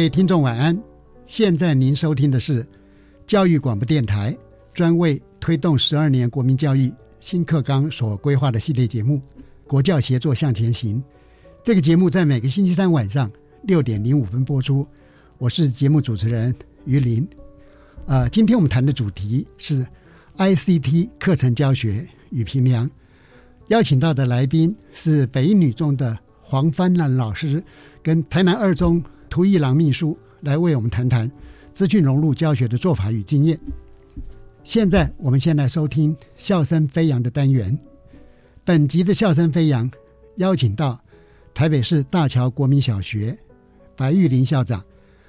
各位听众晚安，现在您收听的是教育广播电台专为推动十二年国民教育新课纲所规划的系列节目《国教协作向前行》。这个节目在每个星期三晚上六点零五分播出。我是节目主持人于林。啊，今天我们谈的主题是 ICT 课程教学与评量。邀请到的来宾是北女中的黄帆兰老师，跟台南二中。涂一郎秘书来为我们谈谈资讯融入教学的做法与经验。现在，我们先来收听“笑声飞扬”的单元。本集的“笑声飞扬”邀请到台北市大桥国民小学白玉林校长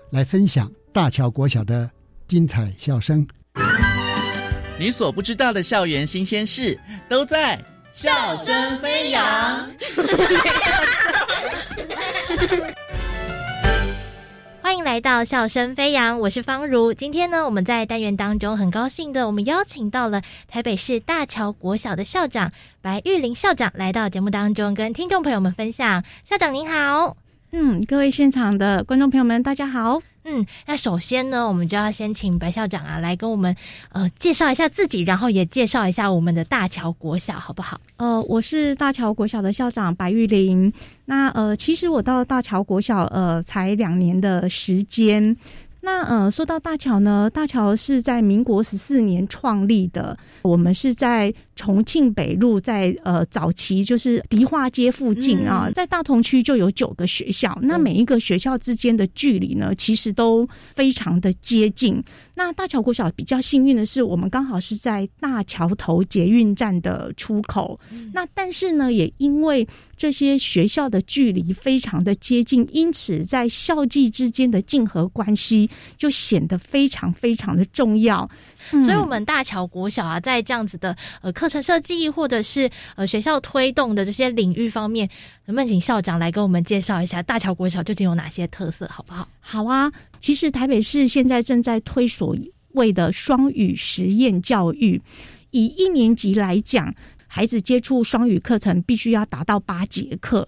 来分享大桥国小的精彩笑声。你所不知道的校园新鲜事，都在《笑声飞扬》。欢迎来到笑声飞扬，我是方如。今天呢，我们在单元当中很高兴的，我们邀请到了台北市大桥国小的校长白玉玲校长来到节目当中，跟听众朋友们分享。校长您好，嗯，各位现场的观众朋友们，大家好。嗯，那首先呢，我们就要先请白校长啊来跟我们呃介绍一下自己，然后也介绍一下我们的大桥国小，好不好？呃，我是大桥国小的校长白玉玲。那呃，其实我到大桥国小呃才两年的时间。那呃，说到大桥呢，大桥是在民国十四年创立的，我们是在。重庆北路在呃早期就是迪化街附近啊，在大同区就有九个学校，那每一个学校之间的距离呢，其实都非常的接近。那大桥国小比较幸运的是，我们刚好是在大桥头捷运站的出口。那但是呢，也因为这些学校的距离非常的接近，因此在校际之间的竞合关系就显得非常非常的重要。所以，我们大桥国小啊，在这样子的呃课程设计或者是呃学校推动的这些领域方面，能不能请校长来跟我们介绍一下大桥国小究竟有哪些特色，好不好？好啊，其实台北市现在正在推所谓的双语实验教育，以一年级来讲，孩子接触双语课程必须要达到八节课。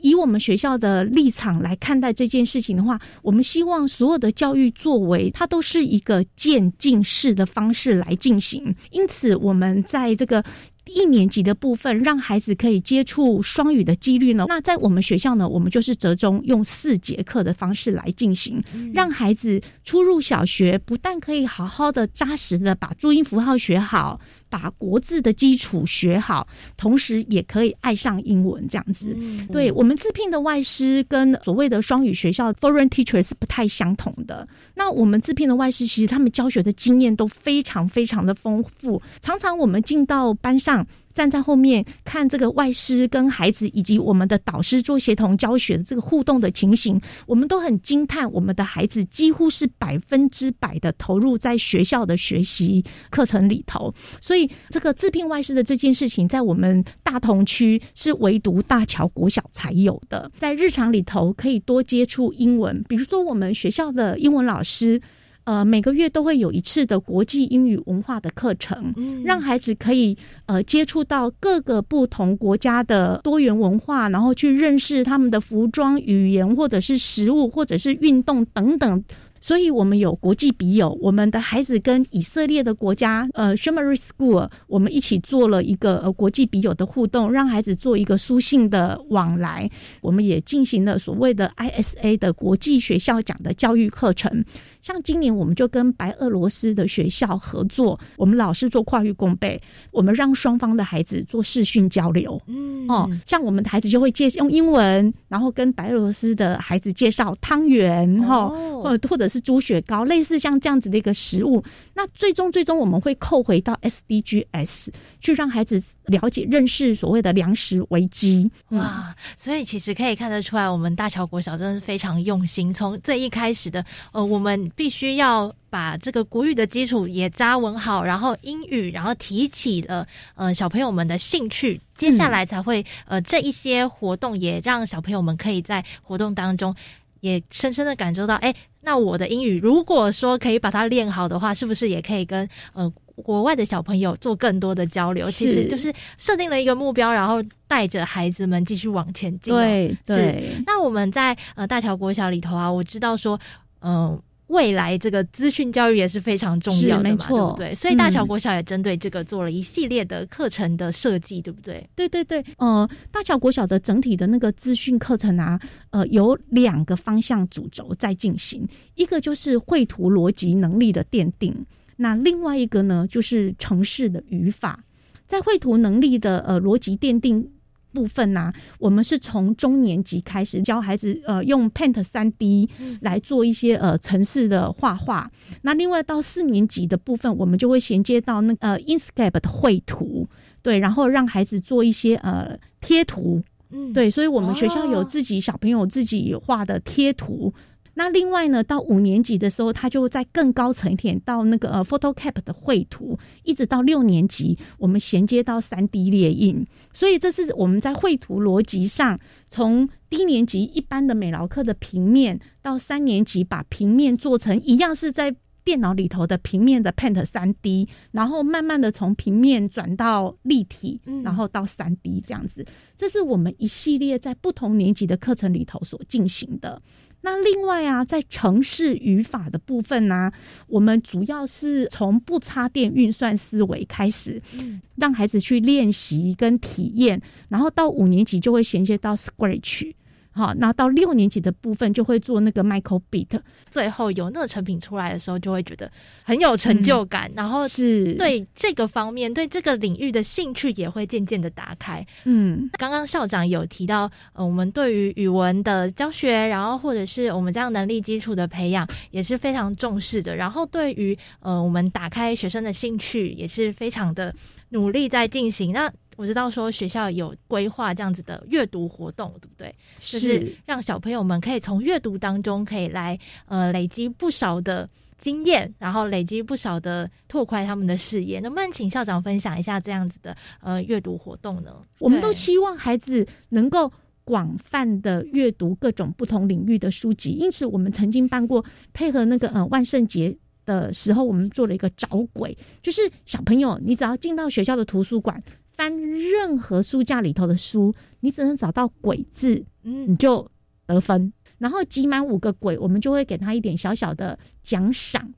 以我们学校的立场来看待这件事情的话，我们希望所有的教育作为，它都是一个渐进式的方式来进行。因此，我们在这个。一年级的部分，让孩子可以接触双语的几率呢？那在我们学校呢，我们就是折中用四节课的方式来进行，让孩子初入小学，不但可以好好的扎实的把注音符号学好，把国字的基础学好，同时也可以爱上英文这样子。对我们自聘的外师跟所谓的双语学校 foreign teachers 是不太相同的。那我们自聘的外师，其实他们教学的经验都非常非常的丰富，常常我们进到班上。站在后面看这个外师跟孩子以及我们的导师做协同教学的这个互动的情形，我们都很惊叹，我们的孩子几乎是百分之百的投入在学校的学习课程里头。所以，这个自聘外师的这件事情，在我们大同区是唯独大桥国小才有的。在日常里头，可以多接触英文，比如说我们学校的英文老师。呃每个月都会有一次的国际英语文化的课程，嗯让孩子可以呃接触到各个不同国家的多元文化，然后去认识他们的服装、语言，或者是食物，或者是运动等等。所以，我们有国际笔友，我们的孩子跟以色列的国家，呃 s h e m a r y School，我们一起做了一个呃国际笔友的互动，让孩子做一个书信的往来。我们也进行了所谓的 ISA 的国际学校奖的教育课程。像今年，我们就跟白俄罗斯的学校合作，我们老师做跨域共备，我们让双方的孩子做视讯交流。嗯哦，像我们的孩子就会介用英文，然后跟白俄罗斯的孩子介绍汤圆哈，哦或或者是猪血糕，类似像这样子的一个食物。那最终最终我们会扣回到 SDGs，去让孩子了解认识所谓的粮食危机。嗯哇，所以其实可以看得出来，我们大桥国小真的是非常用心。从最一开始的，呃，我们必须要把这个国语的基础也扎稳好，然后英语，然后提起了呃小朋友们的兴趣，接下来才会呃这一些活动也让小朋友们可以在活动当中也深深的感受到，哎，那我的英语如果说可以把它练好的话，是不是也可以跟呃国外的小朋友做更多的交流？其实就是设定了一个目标，然后带着孩子们继续往前进哦、对对，那我们在呃大桥国小里头啊，我知道说，嗯、未来这个资讯教育也是非常重要的嘛，没错对不对？所以大桥嗯国小也针对这个做了一系列的课程的设计，对不对？对对对，呃，大桥国小的整体的那个资讯课程啊，呃，有两个方向主轴在进行，一个就是绘图逻辑能力的奠定，那另外一个呢，就是城市的语法。在绘图能力的呃逻辑奠定部分呢、我们是从中年级开始教孩子呃用 Paint 三 D 来做一些呃城市的画画。那另外到四年级的部分，我们就会衔接到那个呃 Inkscape 的绘图，对，然后让孩子做一些呃贴图，嗯，对，所以我们学校有哦自己小朋友自己画的贴图。那另外呢，到五年级的时候，他就在更高层一点，到那个呃 PhotoCap 的绘图，一直到六年级，我们衔接到三 D 列印。所以这是我们在绘图逻辑上，从低年级一般的美劳课的平面，到三年级把平面做成一样是在电脑里头的平面的 Paint 三 D，然后慢慢的从平面转到立体，嗯然后到三 D 这样子。这是我们一系列在不同年级的课程里头所进行的。那另外啊，在城市语法的部分呢、我们主要是从不插电运算思维开始，嗯让孩子去练习跟体验，然后到五年级就会衔接到 Scratch。好，那到六年级的部分就会做那个 Micro Beat，最后有那个成品出来的时候，就会觉得很有成就感，然后是，对这个方面、对这个领域的兴趣也会渐渐的打开。嗯，刚刚校长有提到，呃，我们对于语文的教学，然后或者是我们这样能力基础的培养，也是非常重视的。然后对于呃，我们打开学生的兴趣，也是非常的努力在进行。那我知道说学校有规划这样子的阅读活动，对不对？就是让小朋友们可以从阅读当中可以来呃累积不少的经验，然后累积不少的拓宽他们的视野。能不能请校长分享一下这样子的呃阅读活动呢？我们都对期望孩子能够广泛的阅读各种不同领域的书籍，因此我们曾经办过配合那个呃万圣节。的时候，我们做了一个找鬼，就是小朋友，你只要进到学校的图书馆，翻任何书架里头的书，你只能找到“鬼”字，嗯你就得分。然后集满五个鬼，我们就会给他一点小小的奖赏。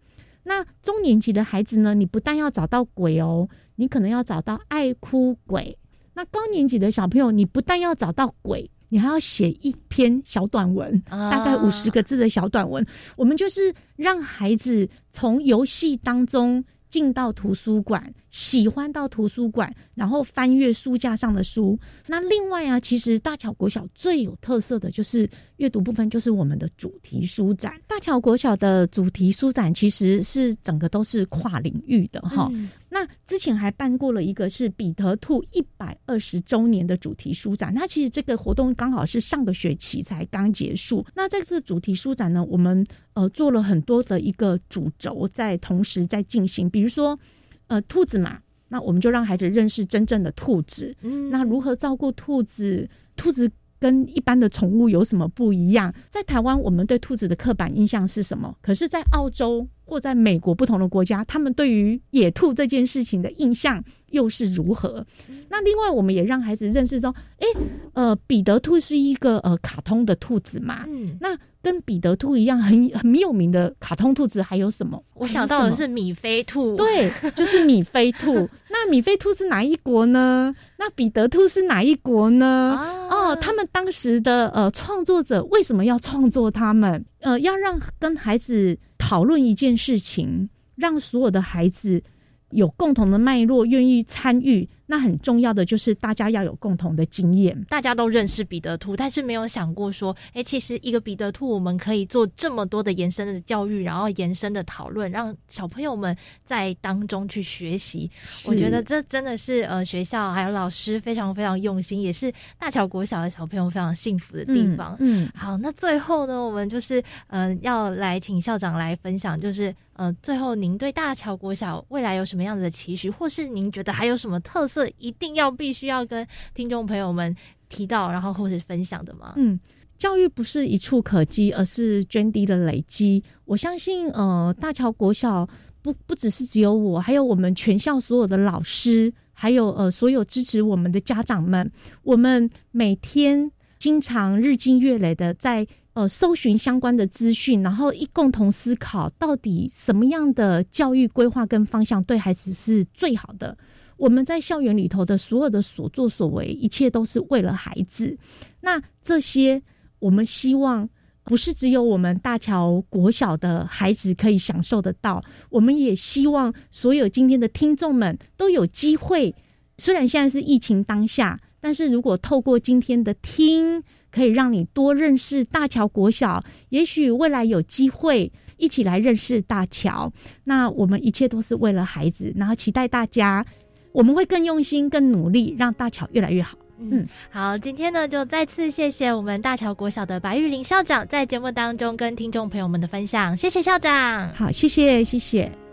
那中年级的孩子呢，你不但要找到鬼哦，你可能要找到爱哭鬼。那高年级的小朋友，你不但要找到鬼，你还要写一篇小短文，啊大概五十个字的小短文。我们就是让孩子从游戏当中进到图书馆，喜欢到图书馆，然后翻阅书架上的书。那另外啊，其实大桥国小最有特色的就是阅读部分，就是我们的主题书展。大桥国小的主题书展其实是整个都是跨领域的哈。那之前还办过了一个是彼得兔一百二十周年的主题书展，那其实这个活动刚好是上个学期才刚结束。那在这个主题书展呢，我们呃做了很多的一个主轴在同时在进行，比如说呃兔子嘛，那我们就让孩子认识真正的兔子，嗯那如何照顾兔子？兔子跟一般的宠物有什么不一样？在台湾，我们对兔子的刻板印象是什么？可是，在澳洲或在美国不同的国家，他们对于野兔这件事情的印象又是如何？那另外，我们也让孩子认识说，哎，呃，彼得兔是一个呃卡通的兔子嘛。嗯，那跟彼得兔一样很很有名的卡通兔子还有什么？我想到的是米菲兔。对，就是米菲兔。那米菲兔是哪一国呢？那彼得兔是哪一国呢？哦，他们当时的呃创作者为什么要创作他们？呃，要让跟孩子。讨论一件事情，让所有的孩子有共同的脉络，愿意参与。那很重要的就是大家要有共同的经验，大家都认识彼得兔，但是没有想过说，哎，其实一个彼得兔，我们可以做这么多的延伸的教育，然后延伸的讨论，让小朋友们在当中去学习。我觉得这真的是呃学校还有老师非常非常用心，也是大桥国小的小朋友非常幸福的地方。嗯，好，那最后呢，我们就是嗯要来请校长来分享，就是。呃，最后您对大桥国小未来有什么样子的期许，或是您觉得还有什么特色，一定要必须要跟听众朋友们提到，然后或是分享的吗？嗯，教育不是一触可及，而是涓滴的累积。我相信，呃，大桥国小不不只是只有我，还有我们全校所有的老师，还有呃所有支持我们的家长们，我们每天经常日积月累的在。呃，搜寻相关的资讯，然后一共同思考，到底什么样的教育规划跟方向对孩子是最好的？我们在校园里头的所有的所作所为，一切都是为了孩子。那这些，我们希望不是只有我们大桥国小的孩子可以享受得到，我们也希望所有今天的听众们都有机会。虽然现在是疫情当下，但是如果透过今天的听。可以让你多认识大桥国小，也许未来有机会一起来认识大桥。那我们一切都是为了孩子，然后期待大家，我们会更用心、更努力，让大桥越来越好。嗯，好，今天呢就再次谢谢我们大桥国小的白玉林校长在节目当中跟听众朋友们的分享，谢谢校长。好，谢谢，谢谢。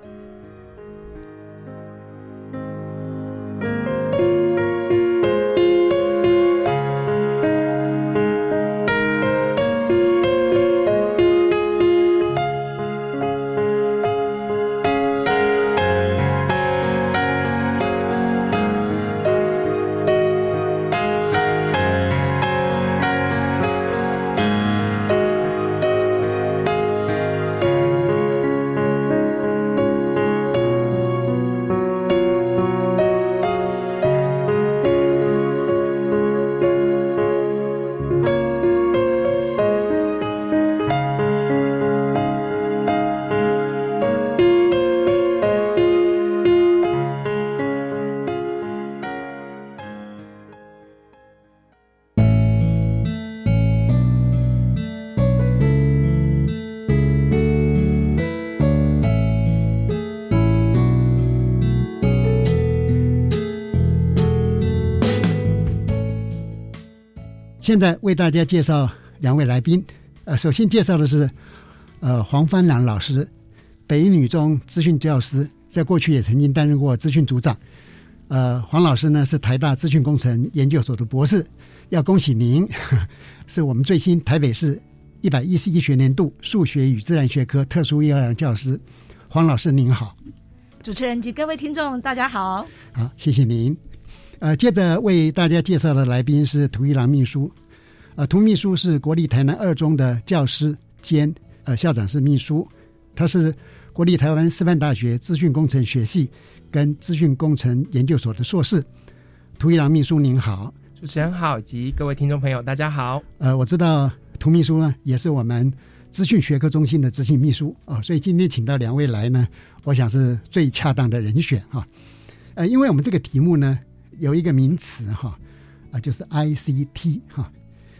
现在为大家介绍两位来宾，呃，首先介绍的是，呃，黄帆兰老师，北女中资讯教师，在过去也曾经担任过资讯组长。呃，黄老师呢是台大资讯工程研究所的博士，要恭喜您，是我们最新台北市一百一十一学年度数学与自然学科特殊优良教师。黄老师您好，主持人及各位听众大家好，好，谢谢您。呃，接着为大家介绍的来宾是涂一郎秘书。呃，涂秘书是国立台南二中的教师兼呃校长，是秘书。他是国立台湾师范大学资讯工程学系跟资讯工程研究所的硕士。涂一郎秘书您好，主持人好，及各位听众朋友大家好。呃，我知道涂秘书呢也是我们资讯学科中心的执行秘书哦，所以今天请到两位来呢，我想是最恰当的人选哈。呃，因为我们这个题目呢。有一个名词哈，啊，就是 ICT 哈。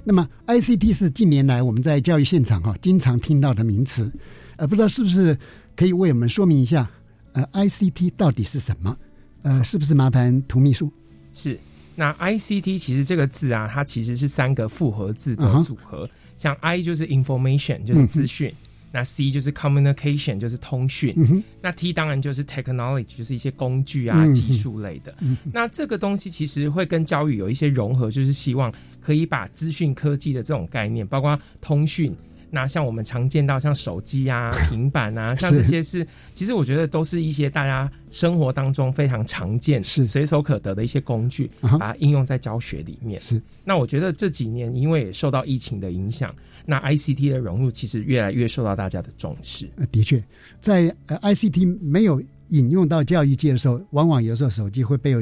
那么 ICT 是近年来我们在教育现场哈经常听到的名词，呃，不知道是不是可以为我们说明一下，呃，ICT 到底是什么？呃，是不是麻烦涂秘书？是。那 ICT 其实这个字啊，它其实是三个复合字的组合，像 I 就是 information，就是资讯。那 C 就是 communication，就是通讯。那 T 当然就是 technology，就是一些工具啊、技术类的。那这个东西其实会跟教育有一些融合，就是希望可以把资讯科技的这种概念，包括通讯，那像我们常见到像手机啊、平板啊，像这些是，其实我觉得都是一些大家生活当中非常常见、是随手可得的一些工具，把它应用在教学里面。是。那我觉得这几年因为受到疫情的影响，那 ICT 的融入其实越来越受到大家的重视。呃，的确，在呃 ICT 没有引用到教育界的时候，往往有时候手机会被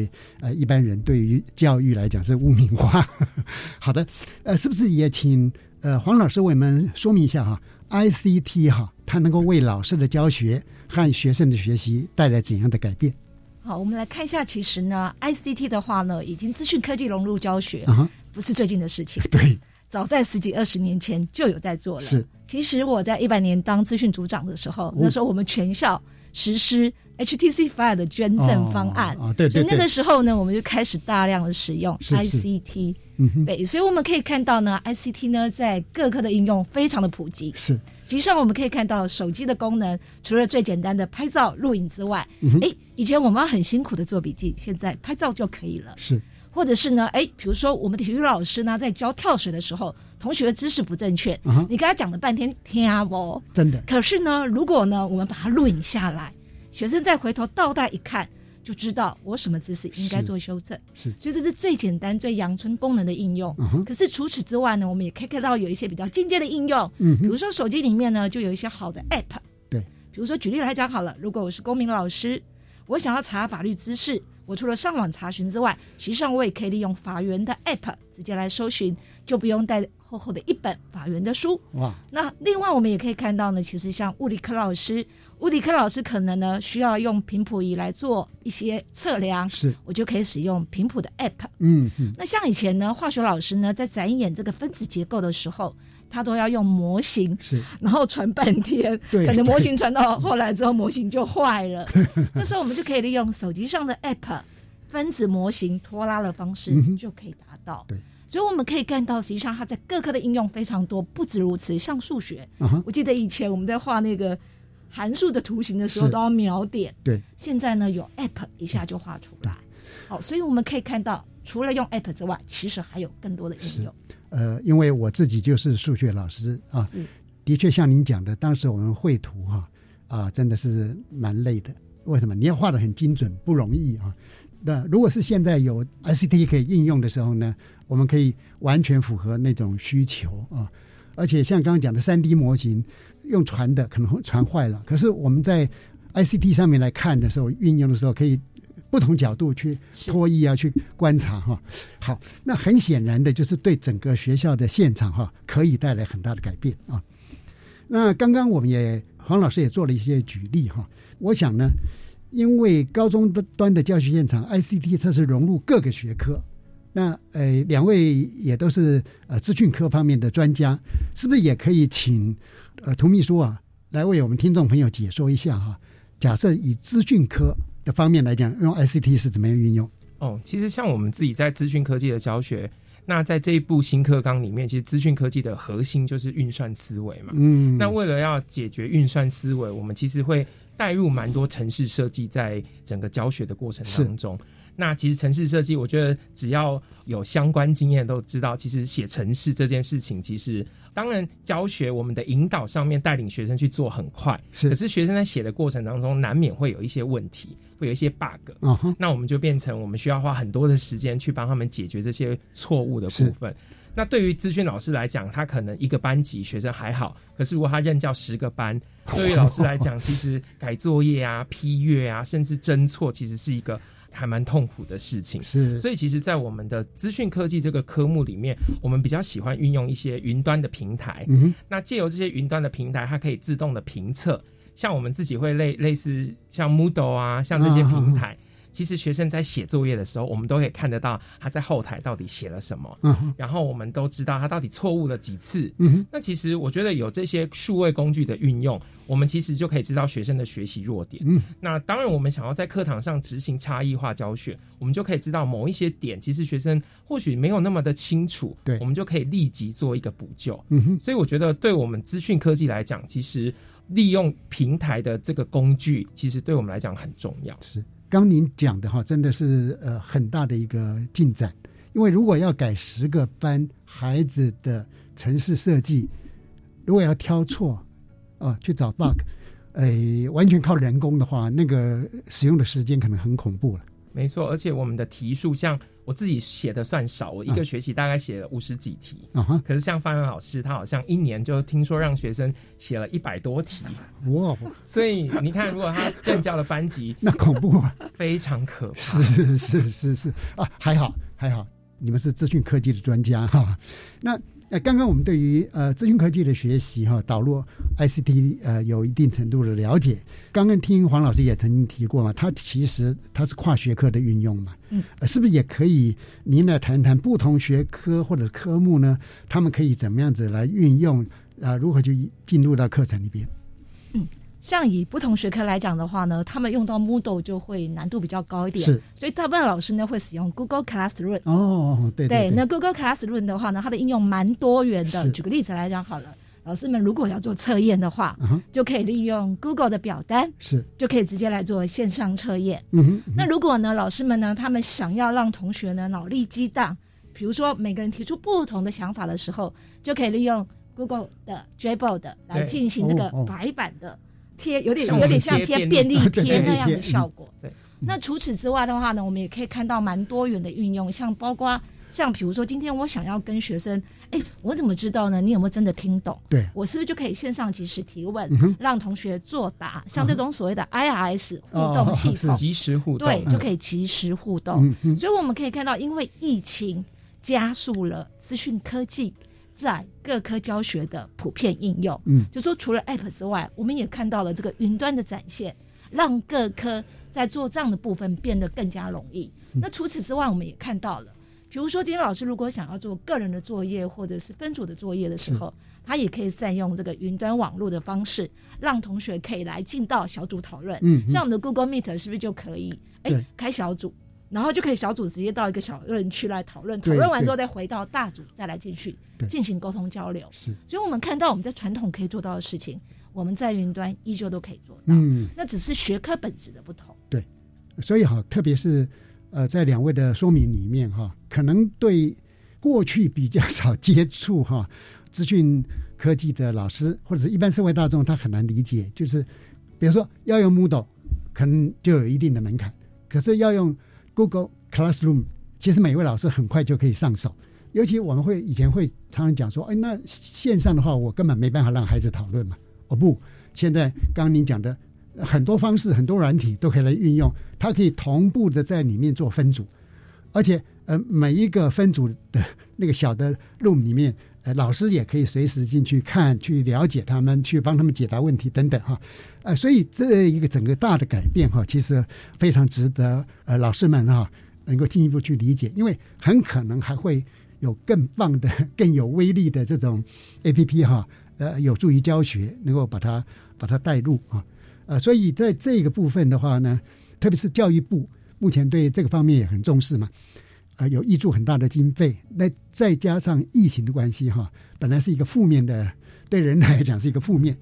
呃一般人对于教育来讲是污名化。好的，呃，是不是也请？呃，黄老师为我们说明一下哈，ICT 哈，它能够为老师的教学和学生的学习带来怎样的改变？好，我们来看一下，其实呢，ICT 的话呢，已经资讯科技融入教学，不是最近的事情，对，早在十几二十年前就有在做了。是，其实我在一百年当资讯组长的时候，那时候我们全校实施 HTC File 的捐赠方案，啊，对对，所以那个时候呢，我们就开始大量的使用 ICT。嗯，对，所以我们可以看到呢，ICT 呢在各科的应用非常的普及。是，实际上我们可以看到手机的功能，除了最简单的拍照、录影之外，哎，以前我们很辛苦的做笔记，现在拍照就可以了。是，或者是呢，哎，比如说我们的体育老师呢在教跳水的时候，同学的知识不正确，你跟他讲了半天听不？真的。可是呢，如果呢我们把它录影下来，学生再回头倒带一看。就知道我什么姿势应该做修正，是，所以这是最简单、最阳春功能的应用。可是除此之外呢，我们也可以看到有一些比较进阶的应用，嗯，比如说手机里面呢就有一些好的 App，对，比如说举例来讲好了，如果我是公民老师，我想要查法律知识，我除了上网查询之外，实际上我也可以利用法源的 App 直接来搜寻，就不用带厚厚的一本法源的书。哇，那另外我们也可以看到呢，其实像物理科老师。物理科老师可能呢需要用频谱仪来做一些测量，是我就可以使用频谱的 App。嗯嗯。那像以前呢，化学老师呢在展演这个分子结构的时候，他都要用模型，是，然后传半天，对，可能模型传到后来之后模型就坏了。这时候我们就可以利用手机上的 App，分子模型拖拉的方式就可以达到。对，所以我们可以看到，实际上它在各科的应用非常多。不止如此，像数学，我记得以前我们在画那个。函数的图形的时候都要秒点，对。现在呢，有 App 一下就画出来。好，所以我们可以看到，除了用 App 之外，其实还有更多的应用。呃，因为我自己就是数学老师啊，的确像您讲的，当时我们绘图哈啊，真的是蛮累的。为什么？你要画的很精准，不容易啊。那如果是现在有 ICT 可以应用的时候呢，我们可以完全符合那种需求啊。而且像刚刚讲的三 D 模型。用传的可能会传坏了，可是我们在 ICT 上面来看的时候，运用的时候可以不同角度去脱衣啊，去观察哈。好，那很显然的就是对整个学校的现场哈，可以带来很大的改变啊。那刚刚我们也黄老师也做了一些举例哈。我想呢，因为高中端的教学现场 ICT 它是融入各个学科，那呃两位也都是呃资讯科方面的专家，是不是也可以请？呃，涂秘书啊，来为我们听众朋友解说一下哈。假设以资讯科的方面来讲，用 ICT 是怎么样运用？哦，其实像我们自己在资讯科技的教学，那在这一部新课纲里面，其实资讯科技的核心就是运算思维嘛。嗯。那为了要解决运算思维，我们其实会带入蛮多城市设计在整个教学的过程当中。那其实城市设计，我觉得只要有相关经验都知道，其实写城市这件事情，其实当然教学我们的引导上面带领学生去做很快，是。可是学生在写的过程当中，难免会有一些问题，会有一些 bug。嗯那我们就变成我们需要花很多的时间去帮他们解决这些错误的部分。那对于资讯老师来讲，他可能一个班级学生还好，可是如果他任教十个班，对于老师来讲，其实改作业啊、批阅啊，甚至侦错，其实是一个。还蛮痛苦的事情，是，所以其实，在我们的资讯科技这个科目里面，我们比较喜欢运用一些云端的平台。嗯，那借由这些云端的平台，它可以自动的评测，像我们自己会类类似像 Moodle 啊，像这些平台。其实学生在写作业的时候，我们都可以看得到他在后台到底写了什么，嗯，然后我们都知道他到底错误了几次，嗯，那其实我觉得有这些数位工具的运用，我们其实就可以知道学生的学习弱点，嗯，那当然我们想要在课堂上执行差异化教学，我们就可以知道某一些点，其实学生或许没有那么的清楚，对，我们就可以立即做一个补救，嗯哼，所以我觉得对我们资讯科技来讲，其实利用平台的这个工具，其实对我们来讲很重要，是。刚您讲的哈，真的是呃很大的一个进展，因为如果要改十个班孩子的城市设计，如果要挑错，啊，去找 bug，呃，完全靠人工的话，那个使用的时间可能很恐怖了。没错，而且我们的提速，像我自己写的算少，我一个学期大概写了五十几题。啊，可是像范文老师，他好像一年就听说让学生写了一百多题。哇！所以你看，如果他任教的班级，那恐怖啊，非常可怕。是是是是啊，还好还好，你们是资讯科技的专家哈。那。呃，刚刚我们对于呃资讯科技的学习哈，导入 ICT 呃有一定程度的了解。刚刚听黄老师也曾经提过嘛，它其实它是跨学科的运用嘛，嗯，是不是也可以您来谈谈不同学科或者科目呢？他们可以怎么样子来运用啊？如何去进入到课程里边？嗯。像以不同学科来讲的话呢，他们用到 Moodle 就会难度比较高一点，是，所以大部分老师呢会使用 Google Classroom。哦，对对，那 Google Classroom 的话呢，它的应用蛮多元的。举个例子来讲好了，老师们如果要做测验的话，就可以利用 Google 的表单，是，就可以直接来做线上测验。嗯哼。那如果呢，老师们呢，他们想要让同学呢脑力激荡，比如说每个人提出不同的想法的时候，就可以利用 Google 的 Jamboard 来进行这个白板的。贴有点有点像贴便利贴那样的效果。对，那除此之外的话呢，我们也可以看到蛮多元的运用，像包括像比如说，今天我想要跟学生，哎，我怎么知道呢？你有没有真的听懂？对，我是不是就可以线上及时提问，让同学作答？像这种所谓的 IRS 互动系统，及时互动，对，就可以及时互动。所以我们可以看到，因为疫情加速了资讯科技。在各科教学的普遍应用，嗯，就说除了 App 之外，我们也看到了这个云端的展现，让各科在做账的部分变得更加容易。那除此之外，我们也看到了，比如说今天老师如果想要做个人的作业或者是分组的作业的时候，他也可以善用这个云端网络的方式，让同学可以来进到小组讨论。嗯，像我们的 Google Meet 是不是就可以？哎，开小组。然后就可以小组直接到一个小论区来讨论，讨论完之后再回到大组再来进去进行沟通交流。是，所以我们看到我们在传统可以做到的事情，我们在云端依旧都可以做到。嗯，那只是学科本质的不同。对，所以哈，特别是呃，在两位的说明里面哈，可能对过去比较少接触哈 资讯科技的老师或者是一般社会大众，他很难理解。就是比如说要用 Moodle，可能就有一定的门槛，可是要用 Google Classroom 其实每位老师很快就可以上手，尤其我们会以前会常常讲说，哎，那线上的话我根本没办法让孩子讨论嘛。哦不，现在刚刚您讲的很多方式、很多软体都可以来运用，它可以同步的在里面做分组，而且呃每一个分组的那个小的 room 里面，呃老师也可以随时进去看、去了解他们、去帮他们解答问题等等哈。呃，所以这一个整个大的改变哈，其实非常值得呃老师们哈能够进一步去理解，因为很可能还会有更棒的、更有威力的这种 A P P 哈，呃，有助于教学，能够把它把它带入啊，呃，所以在这个部分的话呢，特别是教育部目前对这个方面也很重视嘛，啊，有挹注很大的经费，那再加上疫情的关系哈，本来是一个负面的，对人来讲是一个负面，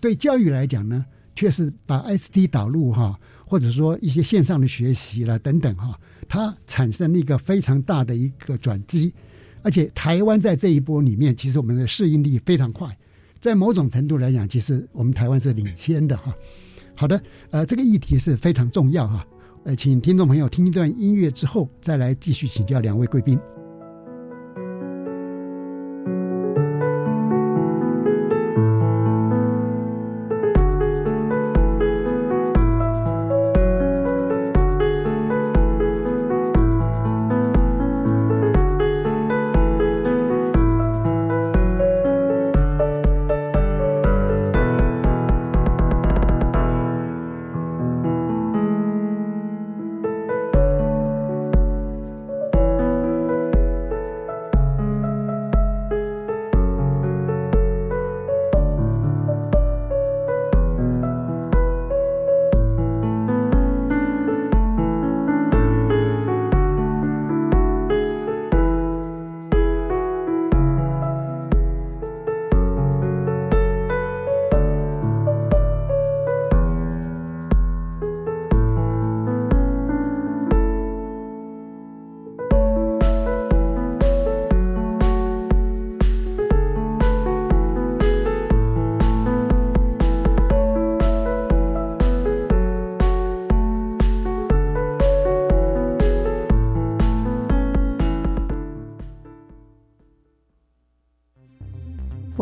对教育来讲呢。却是把 S T 导入哈，或者说一些线上的学习了等等哈，它产生了一个非常大的一个转机，而且台湾在这一波里面，其实我们的适应力非常快，在某种程度来讲，其实我们台湾是领先的哈。好的，呃，这个议题是非常重要哈，呃，请听众朋友听一段音乐之后，再来继续请教两位贵宾。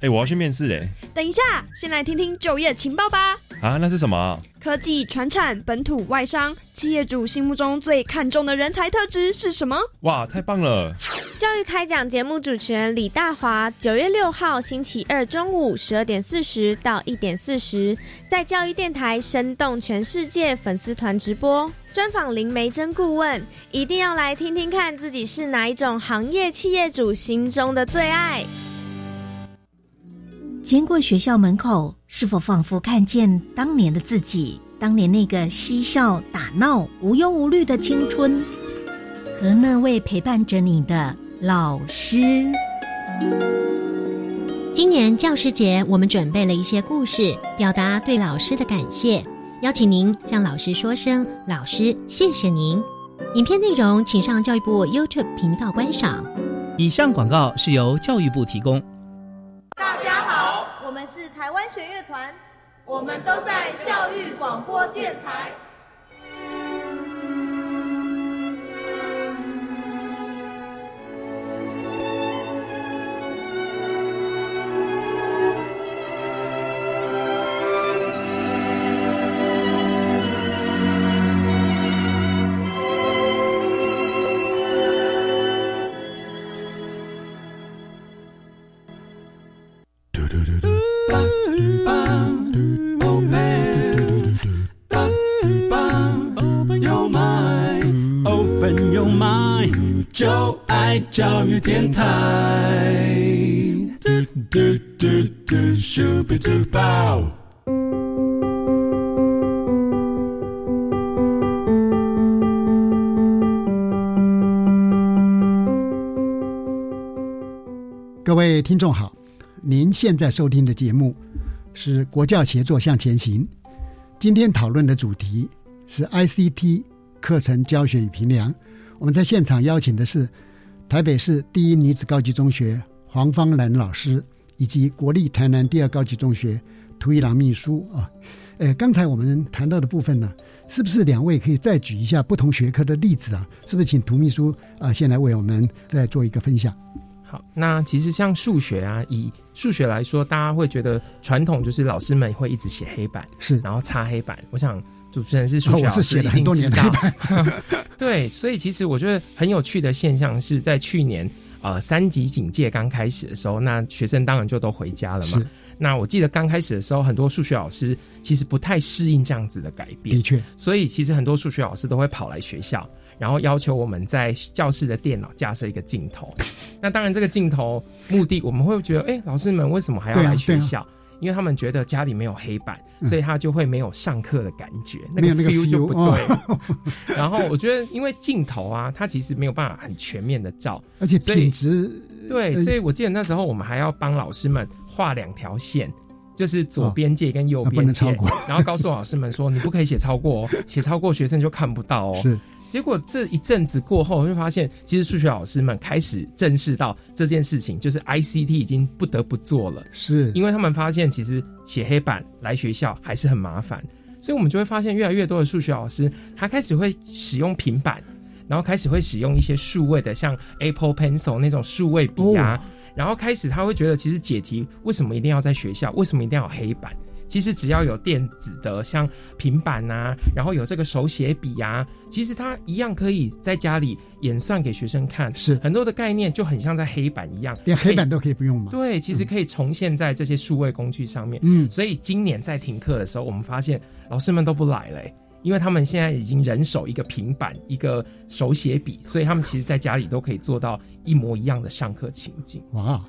哎，我要去面试嘞！等一下，先来听听就业情报吧。啊，那是什么？科技、传产、本土、外商，企业主心目中最看重的人才特质是什么？哇，太棒了！教育开讲节目主持人李大华，九月六号星期二中午十二点四十到一点四十，在教育电台生动全世界粉丝团直播，专访林梅珍顾问，一定要来听听看自己是哪一种行业企业主心中的最爱。经过学校门口，是否仿佛看见当年的自己？当年那个嬉笑打闹、无忧无虑的青春，和那位陪伴着你的老师。今年教师节，我们准备了一些故事，表达对老师的感谢，邀请您向老师说声“老师，谢谢您”。影片内容请上教育部 YouTube 频道观赏。以上广告是由教育部提供。乐团，我们都在教育广播电台。各位听众好，您现在收听的节目是国教协作向前行。今天讨论的主题是 ICT 课程教学与评量。我们在现场邀请的是台北市第一女子高级中学黄芳兰老师，以及国立台南第二高级中学涂一郎秘书啊。呃，刚才我们谈到的部分呢，是不是两位可以再举一下不同学科的例子啊？是不是请涂秘书啊，先来为我们再做一个分享？好，那其实像数学啊，以数学来说，大家会觉得传统就是老师们会一直写黑板，是然后擦黑板。我想。主持人是数学老师，一定知道。对，所以其实我觉得很有趣的现象是在去年呃三级警戒刚开始的时候，那学生当然就都回家了嘛。那我记得刚开始的时候，很多数学老师其实不太适应这样子的改变。的确，所以其实很多数学老师都会跑来学校，然后要求我们在教室的电脑架设一个镜头。那当然，这个镜头目的我们会觉得，哎，老师们为什么还要来学校？因为他们觉得家里没有黑板，所以他就会没有上课的感觉，那个 feel 就不对。然后我觉得，因为镜头啊，它其实没有办法很全面的照，而且品质对，所以我记得那时候我们还要帮老师们画两条线，就是左边界跟右边界，然后告诉老师们说，你不可以写超过哦，写超过学生就看不到哦。是。结果这一阵子过后，会发现其实数学老师们开始正视到这件事情，就是 ICT 已经不得不做了。是，因为他们发现其实写黑板来学校还是很麻烦，所以我们就会发现越来越多的数学老师，他开始会使用平板，然后开始会使用一些数位的，像 Apple Pencil 那种数位笔啊，然后开始他会觉得，其实解题为什么一定要在学校？为什么一定要有黑板？其实只要有电子的，像平板啊，然后有这个手写笔啊，其实它一样可以在家里演算给学生看。是很多的概念就很像在黑板一样，连黑板都可以不用吗？对，其实可以重现在这些数位工具上面。嗯，所以今年在停课的时候，我们发现老师们都不来了，因为他们现在已经人手一个平板、一个手写笔，所以他们其实在家里都可以做到一模一样的上课情景。哇，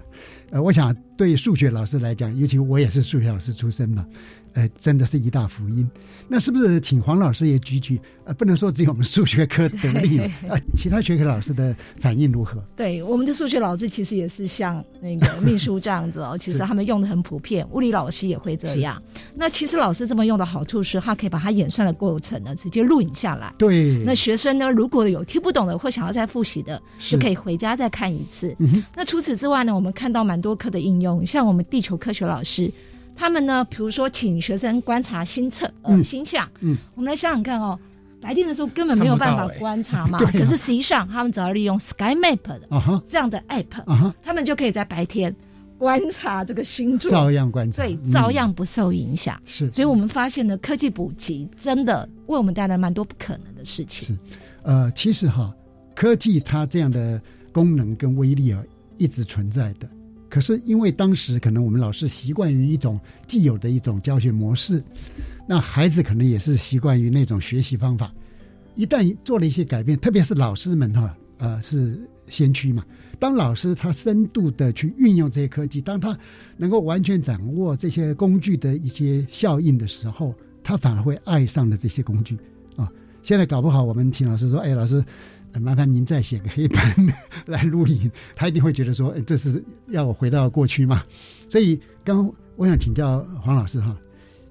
呃，我想对数学老师来讲，尤其我也是数学老师出身嘛，呃，真的是一大福音。那是不是请黄老师也举举？呃，不能说只有我们数学科得力了，呃，其他学科老师的反应如何？对，我们的数学老师其实也是像那个秘书这样子哦，其实他们用的很普遍。物理老师也会这样。那其实老师这么用的好处是，他可以把他演算的过程呢直接录影下来。对。那学生呢，如果有听不懂的或想要再复习的，就可以回家再看一次。嗯、那除此之外呢，我们看到蛮多课的应用，像我们地球科学老师。他们呢，比如说请学生观察星测、呃星象，嗯，我们来想想看哦，白天的时候根本没有办法观察嘛，可是实际上他们只要利用 Sky Map 的啊这样的 App，他们就可以在白天观察这个星座，照样观察，对，照样不受影响。是，所以我们发现呢，科技普及真的为我们带来蛮多不可能的事情。是，呃，其实哈，科技它这样的功能跟威力啊，一直存在的。可是因为当时可能我们老师习惯于一种既有的一种教学模式，那孩子可能也是习惯于那种学习方法。一旦做了一些改变，特别是老师们哈，呃，是先驱嘛。当老师他深度的去运用这些科技，当他能够完全掌握这些工具的一些效应的时候，他反而会爱上了这些工具啊。现在搞不好我们请老师说：“哎，老师。”麻烦您再写个黑板 来录影，他一定会觉得说，这是要我回到过去嘛。所以，刚我想请教黄老师哈，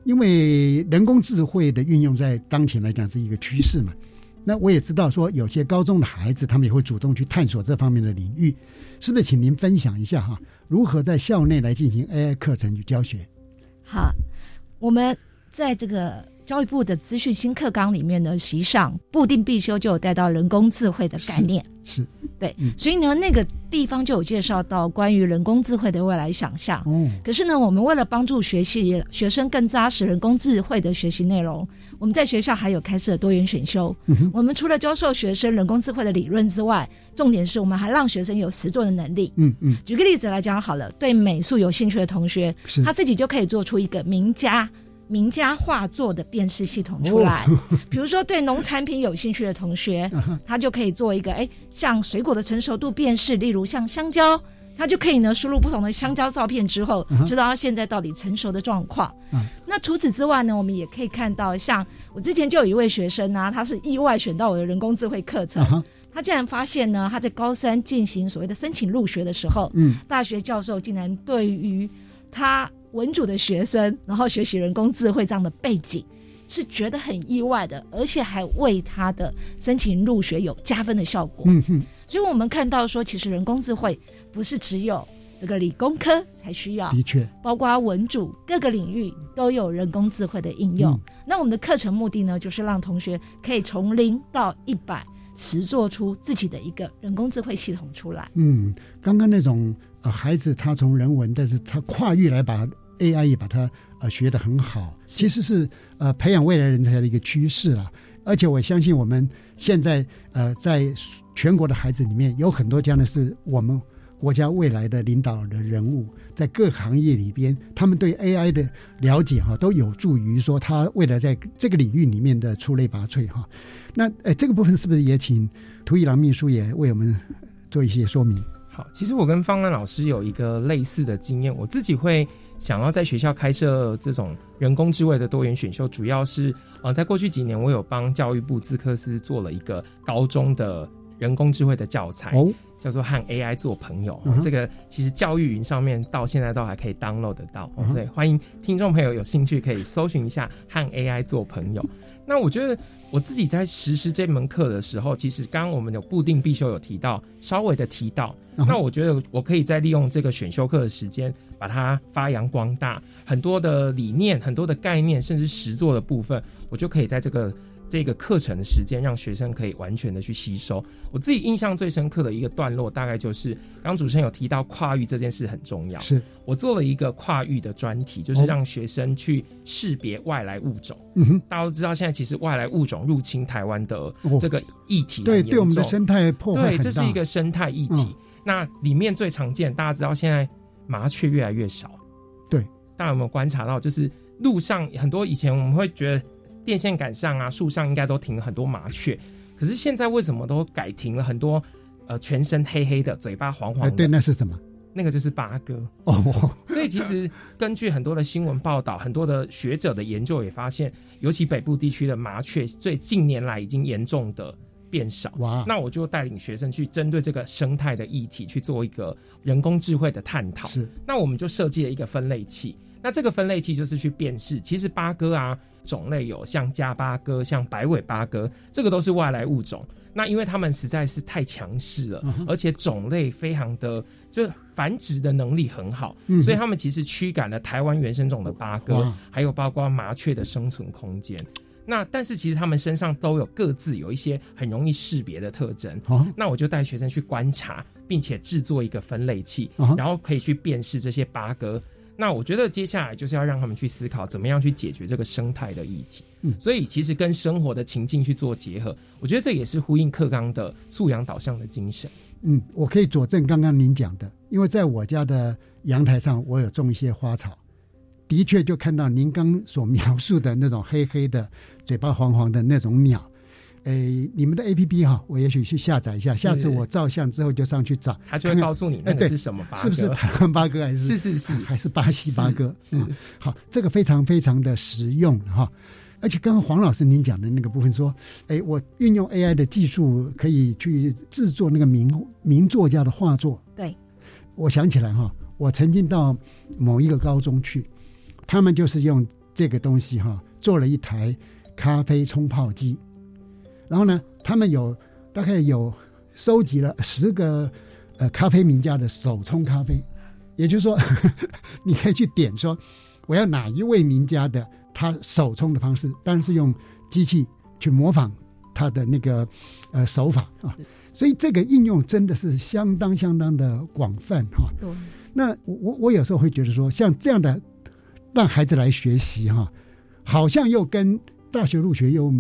因为人工智慧的运用在当前来讲是一个趋势嘛。那我也知道说，有些高中的孩子他们也会主动去探索这方面的领域，是不是？请您分享一下哈，如何在校内来进行 AI 课程与教学？好，我们在这个。教育部的资讯新课纲里面呢，实际上固定必修就有带到人工智慧的概念，是对，所以呢，那个地方就有介绍到关于人工智慧的未来想象。嗯，可是呢，我们为了帮助学习学生更扎实人工智慧的学习内容，我们在学校还有开设多元选修。我们除了教授学生人工智慧的理论之外，重点是我们还让学生有实作的能力。嗯嗯，举个例子来讲好了，对美术有兴趣的同学，他自己就可以做出一个名家。名家画作的辨识系统出来，比如说对农产品有兴趣的同学，他就可以做一个哎，像水果的成熟度辨识，例如像香蕉，他就可以呢输入不同的香蕉照片之后，知道它现在到底成熟的状况。那除此之外呢，我们也可以看到，像我之前就有一位学生呢，他是意外选到我的人工智慧课程，他竟然发现呢，他在高三进行所谓的申请入学的时候，嗯，大学教授竟然对于他。文主的学生，然后学习人工智慧这样的背景，是觉得很意外的，而且还为他的申请入学有加分的效果。嗯哼，所以我们看到说，其实人工智慧不是只有这个理工科才需要，的确，包括文主各个领域都有人工智慧的应用。那我们的课程目的呢，就是让同学可以从零到一百实做出自己的一个人工智慧系统出来。嗯，刚刚那种呃孩子他从人文，但是他跨域来把。AI 也把它呃学得很好，其实是呃培养未来人才的一个趋势了。而且我相信我们现在呃在全国的孩子里面有很多这样的是我们国家未来的领导的人物，在各行业里边，他们对 AI 的了解哈都有助于说他未来在这个领域里面的出类拔萃哈。那呃这个部分是不是也请涂一郎秘书也为我们做一些说明？好，其实我跟方兰老师有一个类似的经验，我自己会。想要在学校开设这种人工智慧的多元选修，主要是呃，在过去几年，我有帮教育部资科司做了一个高中的人工智慧的教材，叫做《和 AI 做朋友》。这个其实教育云上面到现在都还可以 download 得到，所以欢迎听众朋友有兴趣可以搜寻一下《和 AI 做朋友》。那我觉得我自己在实施这门课的时候，其实刚刚我们有固定必修有提到，稍微的提到，那我觉得我可以再利用这个选修课的时间。把它发扬光大，很多的理念、很多的概念，甚至实作的部分，我就可以在这个这个课程的时间，让学生可以完全的去吸收。我自己印象最深刻的一个段落，大概就是刚主持人有提到跨域这件事很重要，是我做了一个跨域的专题，就是让学生去识别外来物种。嗯哼，大家都知道，现在其实外来物种入侵台湾的这个议题，对对我们的生态破坏对，这是一个生态议题。那里面最常见，大家知道现在。麻雀越来越少，对，大家有没有观察到？就是路上很多以前我们会觉得电线杆上啊、树上应该都停了很多麻雀，可是现在为什么都改停了很多？呃，全身黑黑的，嘴巴黄黄的，对，那是什么？那个就是八哥哦。所以其实根据很多的新闻报道，很多的学者的研究也发现，尤其北部地区的麻雀，最近年来已经严重的变少。哇！那我就带领学生去针对这个生态的议题去做一个人工智慧的探讨。是。那我们就设计了一个分类器。那这个分类器就是去辨识，其实八哥啊种类有像加八哥、像白尾八哥，这个都是外来物种。那因为它们实在是太强势了，而且种类非常的，就繁殖的能力很好，所以它们其实驱赶了台湾原生种的八哥，还有包括麻雀的生存空间。那但是其实他们身上都有各自有一些很容易识别的特征。那我就带学生去观察，并且制作一个分类器，然后可以去辨识这些八哥。那我觉得接下来就是要让他们去思考，怎么样去解决这个生态的议题。嗯，所以其实跟生活的情境去做结合，我觉得这也是呼应课纲的素养导向的精神。嗯，我可以佐证刚刚您讲的，因为在我家的阳台上，我有种一些花草，的确就看到您刚所描述的那种黑黑的、嘴巴黄黄的那种鸟。诶，你们的 A P P 哈，我也许去下载一下。下次我照相之后就上去找，他就会告诉你那个是什么八哥，是不是台湾八哥还是是是是还是巴西八哥？是好，这个非常非常的实用哈。而且刚刚黄老师您讲的那个部分说，哎，我运用 A I 的技术可以去制作那个名名作家的画作。对，我想起来哈，我曾经到某一个高中去，他们就是用这个东西哈做了一台咖啡冲泡机。然后呢，他们有大概有收集了十个呃咖啡名家的手冲咖啡，也就是说，你可以去点说我要哪一位名家的他手冲的方式，但是用机器去模仿他的那个呃手法啊，所以这个应用真的是相当相当的广泛哈。那我我我有时候会觉得说，像这样的让孩子来学习哈，好像又跟大学入学又。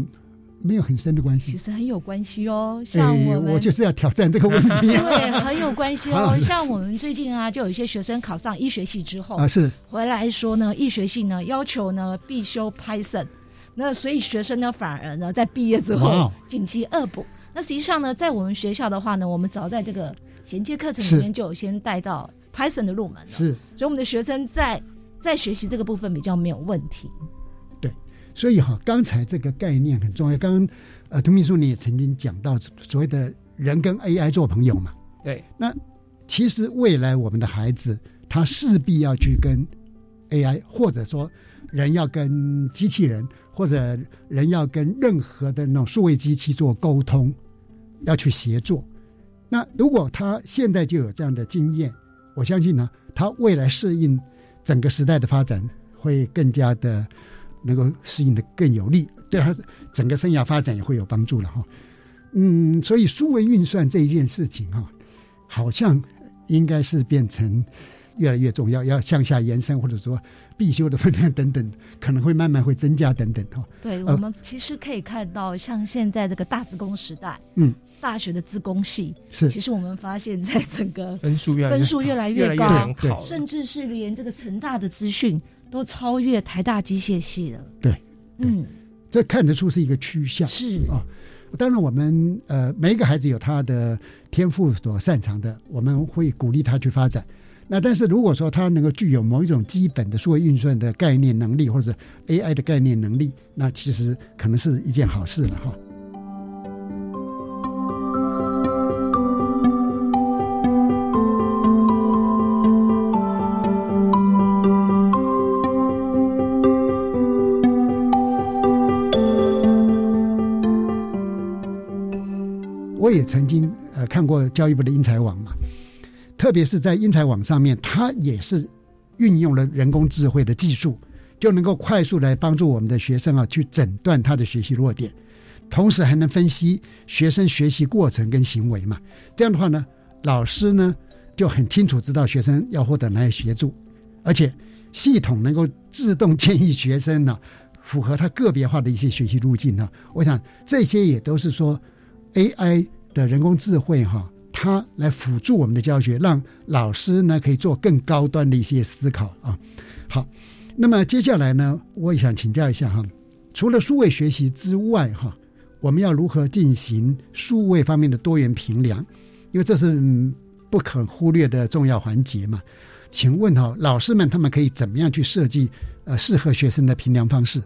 没有很深的关系，其实很有关系哦。像我们，我就是要挑战这个问题。对，很有关系哦。像我们最近啊，就有一些学生考上医学系之后啊，是回来说呢，医学系呢要求呢必修 Python，那所以学生呢反而呢在毕业之后紧急恶补。那实际上呢，在我们学校的话呢，我们早在这个衔接课程里面就有先带到 Python 的入门了，是，所以我们的学生在在学习这个部分比较没有问题。对所以哈，刚才这个概念很重要。刚刚呃，涂秘书你也曾经讲到所谓的人跟 AI 做朋友嘛。对。那其实未来我们的孩子，他势必要去跟 AI，或者说人要跟机器人，或者人要跟任何的那种数位机器做沟通，要去协作。那如果他现在就有这样的经验，我相信呢，他未来适应整个时代的发展会更加的。能够适应的更有利，对他整个生涯发展也会有帮助了哈。嗯，所以数位运算这一件事情哈，好像应该是变成越来越重要，要向下延伸，或者说必修的分量等等，可能会慢慢会增加等等哈。对我们其实可以看到，像现在这个大自工时代，嗯，大学的自工系是，其实我们发现在整个分数越分数越来越高，甚至是连这个成大的资讯。都超越台大机械系了。对，嗯，这看得出是一个趋向。是啊，当然我们呃每一个孩子有他的天赋所擅长的，我们会鼓励他去发展。那但是如果说他能够具有某一种基本的数位运算的概念能力，或者 AI 的概念能力，那其实可能是一件好事了哈。曾经呃看过教育部的英才网嘛，特别是在英才网上面，它也是运用了人工智慧的技术，就能够快速来帮助我们的学生啊去诊断他的学习弱点，同时还能分析学生学习过程跟行为嘛。这样的话呢，老师呢就很清楚知道学生要获得哪些协助，而且系统能够自动建议学生呢符合他个别化的一些学习路径呢。我想这些也都是说 AI。的人工智慧哈，它来辅助我们的教学，让老师呢可以做更高端的一些思考啊。好，那么接下来呢，我也想请教一下哈，除了数位学习之外，哈，我们要如何进行数位方面的多元评量？因为这是不可忽略的重要环节嘛。请问哈，老师们他们可以怎么样去设计呃适合学生的评量方式？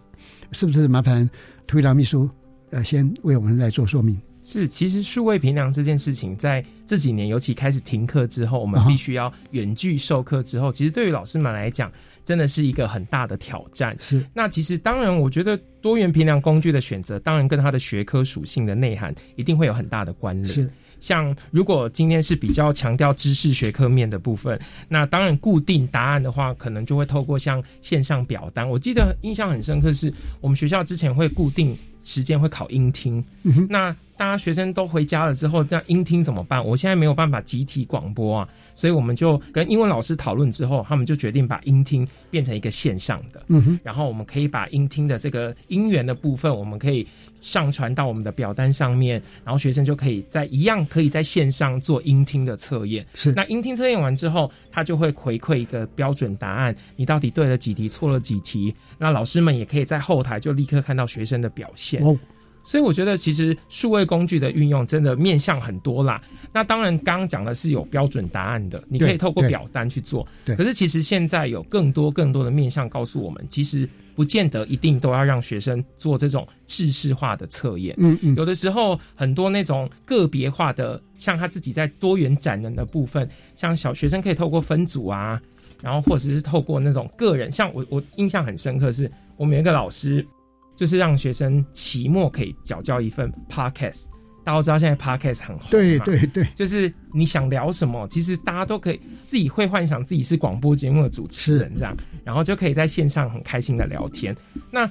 是不是麻烦推郎秘书呃先为我们来做说明？是，其实数位评量这件事情，在这几年尤其开始停课之后，我们必须要远距授课之后，其实对于老师们来讲，真的是一个很大的挑战。是，那其实当然，我觉得多元评量工具的选择，当然跟它的学科属性的内涵一定会有很大的关联。是。像如果今天是比较强调知识学科面的部分，那当然固定答案的话，可能就会透过像线上表单。我记得印象很深刻，是我们学校之前会固定时间会考英听，那大家学生都回家了之后，这样音听怎么办？我现在没有办法集体广播啊。所以我们就跟英文老师讨论之后，他们就决定把音听变成一个线上的，嗯哼，然后我们可以把音听的这个音源的部分，我们可以上传到我们的表单上面，然后学生就可以在一样可以在线上做音听的测验。是，那音听测验完之后，他就会回馈一个标准答案，你到底对了几题，错了几题。那老师们也可以在后台就立刻看到学生的表现。哦。所以我觉得，其实数位工具的运用真的面向很多啦。那当然，刚刚讲的是有标准答案的，你可以透过表单去做。对。可是其实现在有更多更多的面向告诉我们，其实不见得一定都要让学生做这种制式化的测验。嗯嗯。有的时候很多那种个别化的，像他自己在多元展能的部分，像小学生可以透过分组啊，然后或者是透过那种个人，像我我印象很深刻，是我们有一个老师。就是让学生期末可以缴交一份 podcast，大家都知道现在 podcast 很红，对对对，就是你想聊什么，其实大家都可以自己会幻想自己是广播节目的主持人这样，然后就可以在线上很开心的聊天。那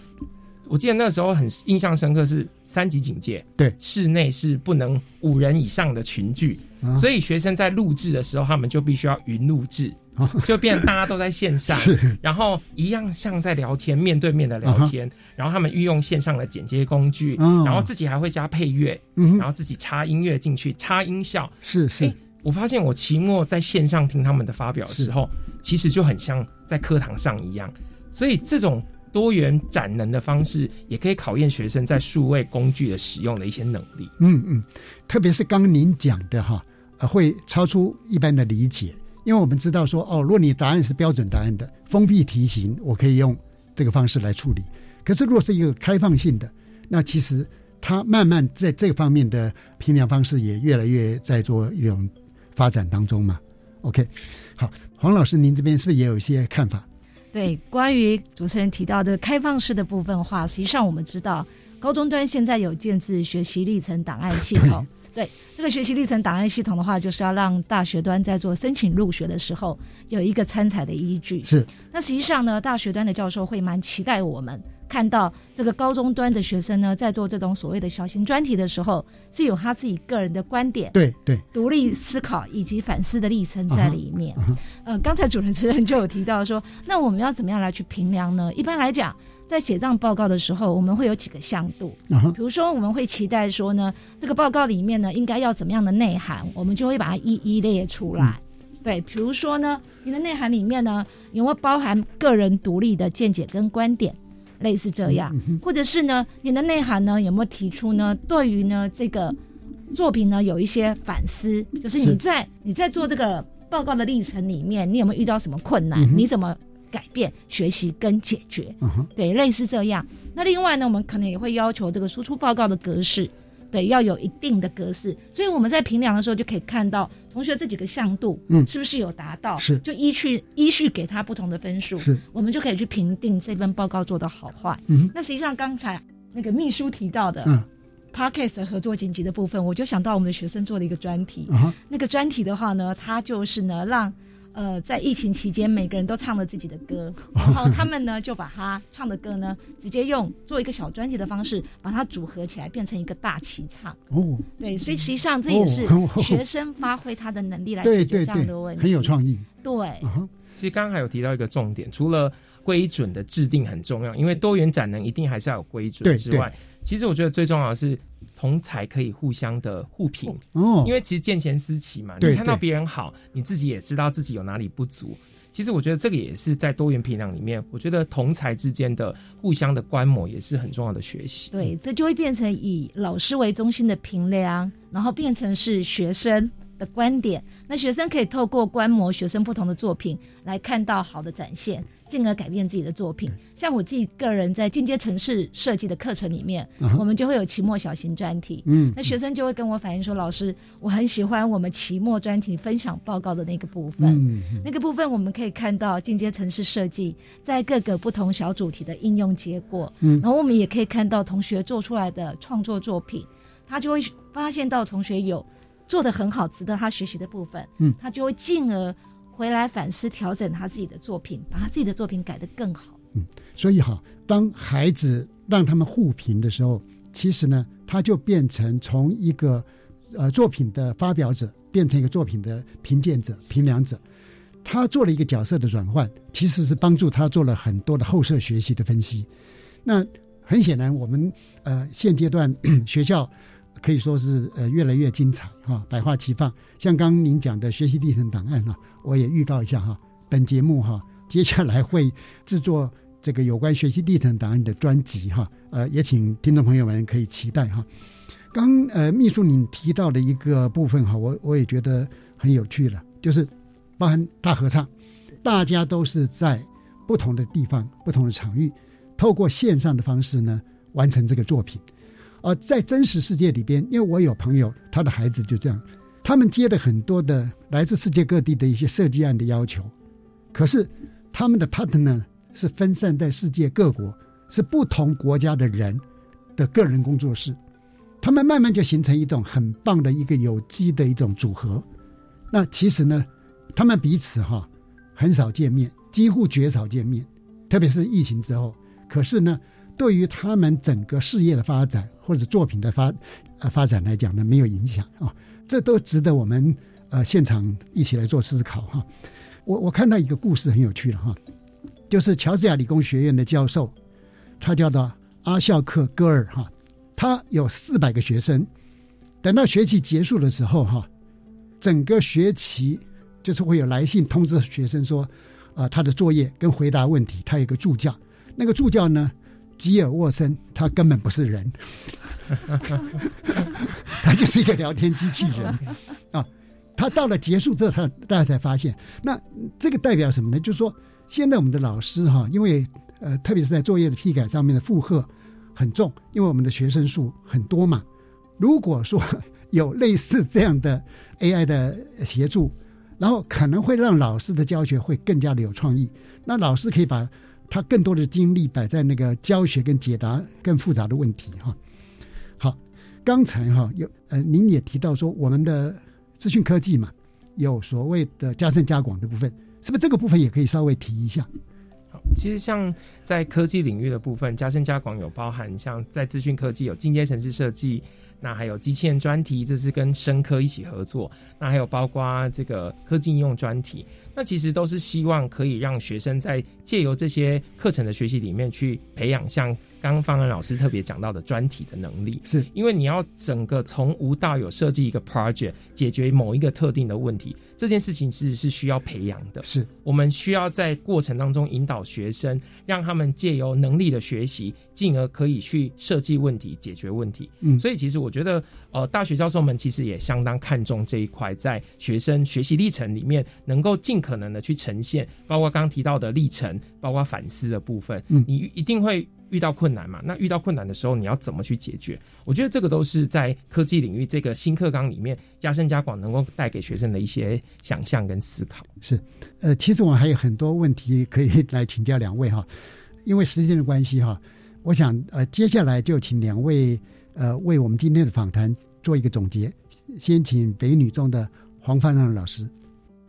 我记得那时候很印象深刻是三级警戒，对，室内是不能五人以上的群聚，所以学生在录制的时候，他们就必须要云录制。就变大家都在线上，然后一样像在聊天，面对面的聊天。然后他们运用线上的剪接工具，然后自己还会加配乐，然后自己插音乐进去，插音效。是是，我发现我期末在线上听他们的发表的时候，其实就很像在课堂上一样。所以这种多元展能的方式，也可以考验学生在数位工具的使用的一些能力。嗯嗯，特别是刚您讲的哈，会超出一般的理解。因为我们知道说，哦，如果你答案是标准答案的封闭题型，我可以用这个方式来处理。可是，如果是一个开放性的，那其实它慢慢在这方面的评量方式也越来越在做一种发展当中嘛。OK，好，黄老师，您这边是不是也有一些看法？对，关于主持人提到的开放式的部分话，实际上我们知道，高中端现在有建制学习历程档案系统。对这个学习历程档案系统的话，就是要让大学端在做申请入学的时候有一个参采的依据。是。那实际上呢，大学端的教授会蛮期待我们看到这个高中端的学生呢，在做这种所谓的小型专题的时候，是有他自己个人的观点，对对，独立思考以及反思的历程在里面。呃，刚才主持人就有提到说，那我们要怎么样来去评量呢？一般来讲。在写这样报告的时候，我们会有几个向度，比如说我们会期待说呢，这个报告里面呢应该要怎么样的内涵，我们就会把它一一列出来。对，比如说呢，你的内涵里面呢有没有包含个人独立的见解跟观点，类似这样，或者是呢，你的内涵呢有没有提出呢对于呢这个作品呢有一些反思，就是你在你在做这个报告的历程里面，你有没有遇到什么困难？你怎么？改变、学习跟解决，对，类似这样。那另外呢，我们可能也会要求这个输出报告的格式，对，要有一定的格式。所以我们在评量的时候，就可以看到同学这几个向度，嗯，是不是有达到？是，就依去依序给他不同的分数，是，我们就可以去评定这份报告做的好坏。嗯，那实际上刚才那个秘书提到的，嗯，Podcast 合作紧急的部分，我就想到我们的学生做了一个专题，那个专题的话呢，它就是呢让。呃，在疫情期间，每个人都唱了自己的歌，然后他们呢就把他唱的歌呢，直接用做一个小专辑的方式，把它组合起来，变成一个大齐唱。哦，对，所以实际上这也是 学生发挥他的能力来解决这样的问题，很有创意。对，其实刚刚还有提到一个重点，除了规准的制定很重要，因为多元展能一定还是要有规准之外，其实我觉得最重要的是。同才可以互相的互评哦，因为其实见贤思齐嘛。你看到别人好，你自己也知道自己有哪里不足。其实我觉得这个也是在多元评量里面，我觉得同才之间的互相的观摩也是很重要的学习。对，这就会变成以老师为中心的评量，然后变成是学生。的观点，那学生可以透过观摩学生不同的作品，来看到好的展现，进而改变自己的作品。像我自己个人在进阶城市设计的课程里面，我们就会有期末小型专题。嗯，那学生就会跟我反映说：“老师，我很喜欢我们期末专题分享报告的那个部分。嗯，那个部分我们可以看到进阶城市设计在各个不同小主题的应用结果。嗯，然后我们也可以看到同学做出来的创作作品，他就会发现到同学有。”做的很好，值得他学习的部分，嗯，他就会进而回来反思、调整他自己的作品，把他自己的作品改得更好。嗯，所以哈，当孩子让他们互评的时候，其实呢，他就变成从一个呃作品的发表者，变成一个作品的评鉴者、评量者。他做了一个角色的转换，其实是帮助他做了很多的后设学习的分析。那很显然，我们呃现阶段 学校。可以说是呃越来越精彩哈，百花齐放。像刚您讲的学习历程档案呢，我也预告一下哈，本节目哈接下来会制作这个有关学习历程档案的专辑哈，呃也请听众朋友们可以期待哈。刚呃秘书您提到的一个部分哈，我我也觉得很有趣了，就是包含大合唱，大家都是在不同的地方、不同的场域，透过线上的方式呢完成这个作品。呃，在真实世界里边，因为我有朋友，他的孩子就这样，他们接的很多的来自世界各地的一些设计案的要求，可是他们的 partner 是分散在世界各国，是不同国家的人的个人工作室，他们慢慢就形成一种很棒的一个有机的一种组合。那其实呢，他们彼此哈很少见面，几乎绝少见面，特别是疫情之后。可是呢。对于他们整个事业的发展或者作品的发呃发展来讲呢，没有影响啊，这都值得我们呃现场一起来做思考哈。我我看到一个故事很有趣了哈，就是乔治亚理工学院的教授，他叫做阿肖克戈尔哈，他有四百个学生，等到学期结束的时候哈，整个学期就是会有来信通知学生说，啊他的作业跟回答问题，他有个助教，那个助教呢。吉尔沃森，他根本不是人，他就是一个聊天机器人啊！他到了结束之后，他大家才发现，那这个代表什么呢？就是说，现在我们的老师哈，因为呃，特别是在作业的批改上面的负荷很重，因为我们的学生数很多嘛。如果说有类似这样的 AI 的协助，然后可能会让老师的教学会更加的有创意。那老师可以把。他更多的精力摆在那个教学跟解答更复杂的问题哈。好，刚才哈有呃，您也提到说我们的资讯科技嘛，有所谓的加深加广的部分，是不是这个部分也可以稍微提一下？好，其实像在科技领域的部分，加深加广有包含像在资讯科技有进阶城市设计，那还有机器人专题，这是跟深科一起合作，那还有包括这个科技应用专题。那其实都是希望可以让学生在借由这些课程的学习里面去培养像刚刚方恩老师特别讲到的专题的能力，是因为你要整个从无到有设计一个 project，解决某一个特定的问题，这件事情其实是需要培养的。是我们需要在过程当中引导学生，让他们借由能力的学习，进而可以去设计问题、解决问题。嗯，所以其实我觉得，呃，大学教授们其实也相当看重这一块，在学生学习历程里面能够尽。可能的去呈现，包括刚刚提到的历程，包括反思的部分，嗯，你一定会遇到困难嘛？那遇到困难的时候，你要怎么去解决？我觉得这个都是在科技领域这个新课纲里面加深加广，能够带给学生的一些想象跟思考。是，呃，其实我还有很多问题可以来请教两位哈，因为时间的关系哈，我想呃，接下来就请两位呃为我们今天的访谈做一个总结。先请北女中的黄范亮老师。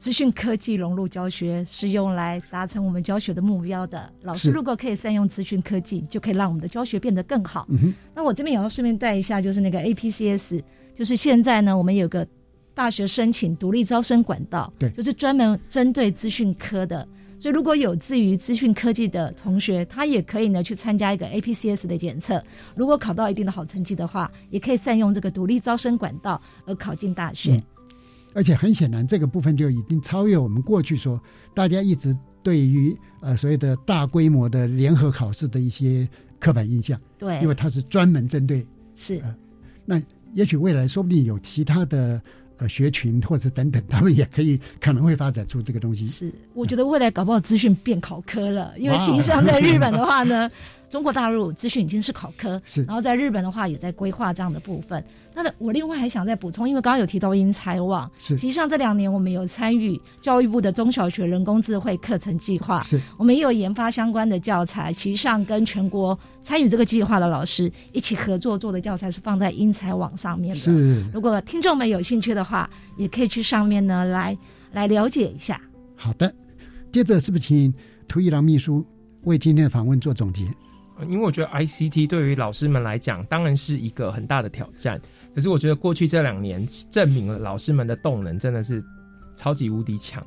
资讯科技融入教学是用来达成我们教学的目标的。老师如果可以善用资讯科技，就可以让我们的教学变得更好。那我这边也要顺便带一下，就是那个 APCS，就是现在呢，我们有个大学申请独立招生管道，对，就是专门针对资讯科的。所以如果有志于资讯科技的同学，他也可以呢去参加一个 APCS 的检测。如果考到一定的好成绩的话，也可以善用这个独立招生管道而考进大学。而且很显然，这个部分就已经超越我们过去说大家一直对于呃所谓的大规模的联合考试的一些刻板印象。对，因为它是专门针对是。那也许未来说不定有其他的呃学群或者等等，他们也可以可能会发展出这个东西。是，我觉得未来搞不好资讯变考科了，因为实际上在日本的话呢。中国大陆资讯已经是考科，是，然后在日本的话也在规划这样的部分。那我另外还想再补充，因为刚刚有提到英才网，是，实际上这两年我们有参与教育部的中小学人工智慧课程计划，是，我们也有研发相关的教材，实际上跟全国参与这个计划的老师一起合作做的教材是放在英才网上面的。是，如果听众们有兴趣的话，也可以去上面呢来来了解一下。好的，接着是不是请涂一郎秘书为今天的访问做总结？因为我觉得 ICT 对于老师们来讲，当然是一个很大的挑战。可是我觉得过去这两年证明了老师们的动能真的是。超级无敌强，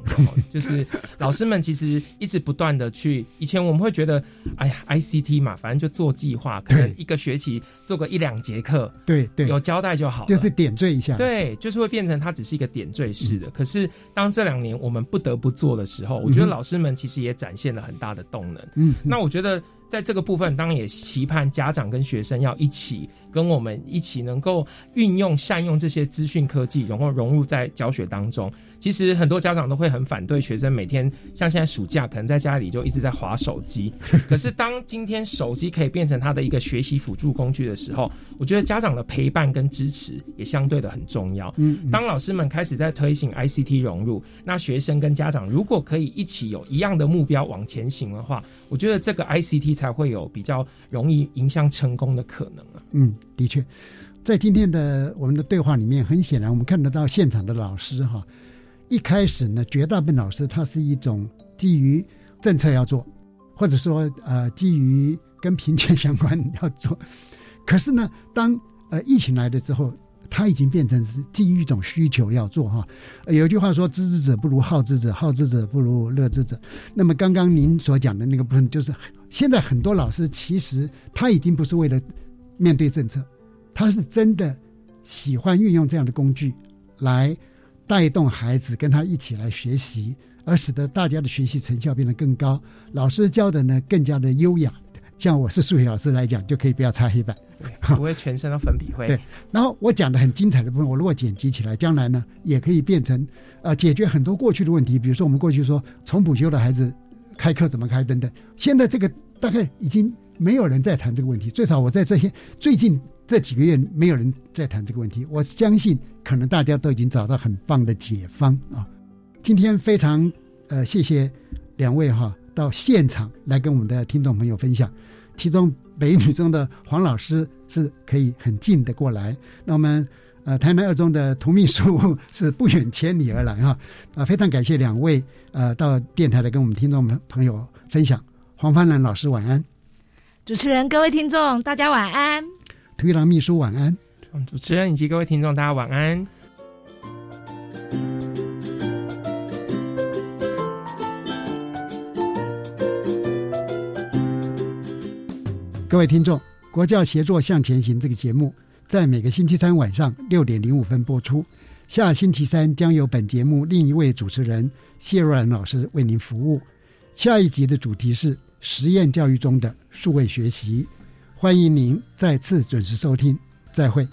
就是老师们其实一直不断的去。以前我们会觉得，哎呀，ICT 嘛，反正就做计划，可能一个学期做个一两节课，对对，有交代就好，就是点缀一下，对，就是会变成它只是一个点缀式的。可是当这两年我们不得不做的时候，我觉得老师们其实也展现了很大的动能。嗯，那我觉得在这个部分，当然也期盼家长跟学生要一起跟我们一起能够运用善用这些资讯科技，然后融入在教学当中。其实很多家长都会很反对学生每天像现在暑假可能在家里就一直在划手机。可是当今天手机可以变成他的一个学习辅助工具的时候，我觉得家长的陪伴跟支持也相对的很重要。嗯，当老师们开始在推行 ICT 融入，那学生跟家长如果可以一起有一样的目标往前行的话，我觉得这个 ICT 才会有比较容易影响成功的可能啊。嗯，的确，在今天的我们的对话里面，很显然我们看得到现场的老师哈。一开始呢，绝大部分老师他是一种基于政策要做，或者说呃基于跟贫穷相关要做。可是呢，当呃疫情来了之后，他已经变成是基于一种需求要做哈。有句话说：“知之者不如好之者，好之者不如乐之者。”那么刚刚您所讲的那个部分，就是现在很多老师其实他已经不是为了面对政策，他是真的喜欢运用这样的工具来。带动孩子跟他一起来学习，而使得大家的学习成效变得更高。老师教的呢更加的优雅，像我是数学老师来讲，就可以不要擦黑板，对不会全身都粉笔灰。对，然后我讲的很精彩的部分，我如果剪辑起来，将来呢也可以变成呃解决很多过去的问题。比如说我们过去说重补修的孩子开课怎么开等等，现在这个大概已经没有人在谈这个问题。最少我在这些最近。这几个月没有人在谈这个问题，我相信可能大家都已经找到很棒的解方啊！今天非常呃谢谢两位哈到现场来跟我们的听众朋友分享，其中北女中的黄老师是可以很近的过来，那我们呃台南二中的涂秘书是不远千里而来哈啊非常感谢两位呃到电台来跟我们听众朋朋友分享，黄帆兰老师晚安，主持人各位听众大家晚安。推郎秘书晚安，主持人以及各位听众大家晚安。各位听众，国教协作向前行这个节目在每个星期三晚上六点零五分播出。下星期三将由本节目另一位主持人谢若兰老师为您服务。下一集的主题是实验教育中的数位学习。欢迎您再次准时收听，再会。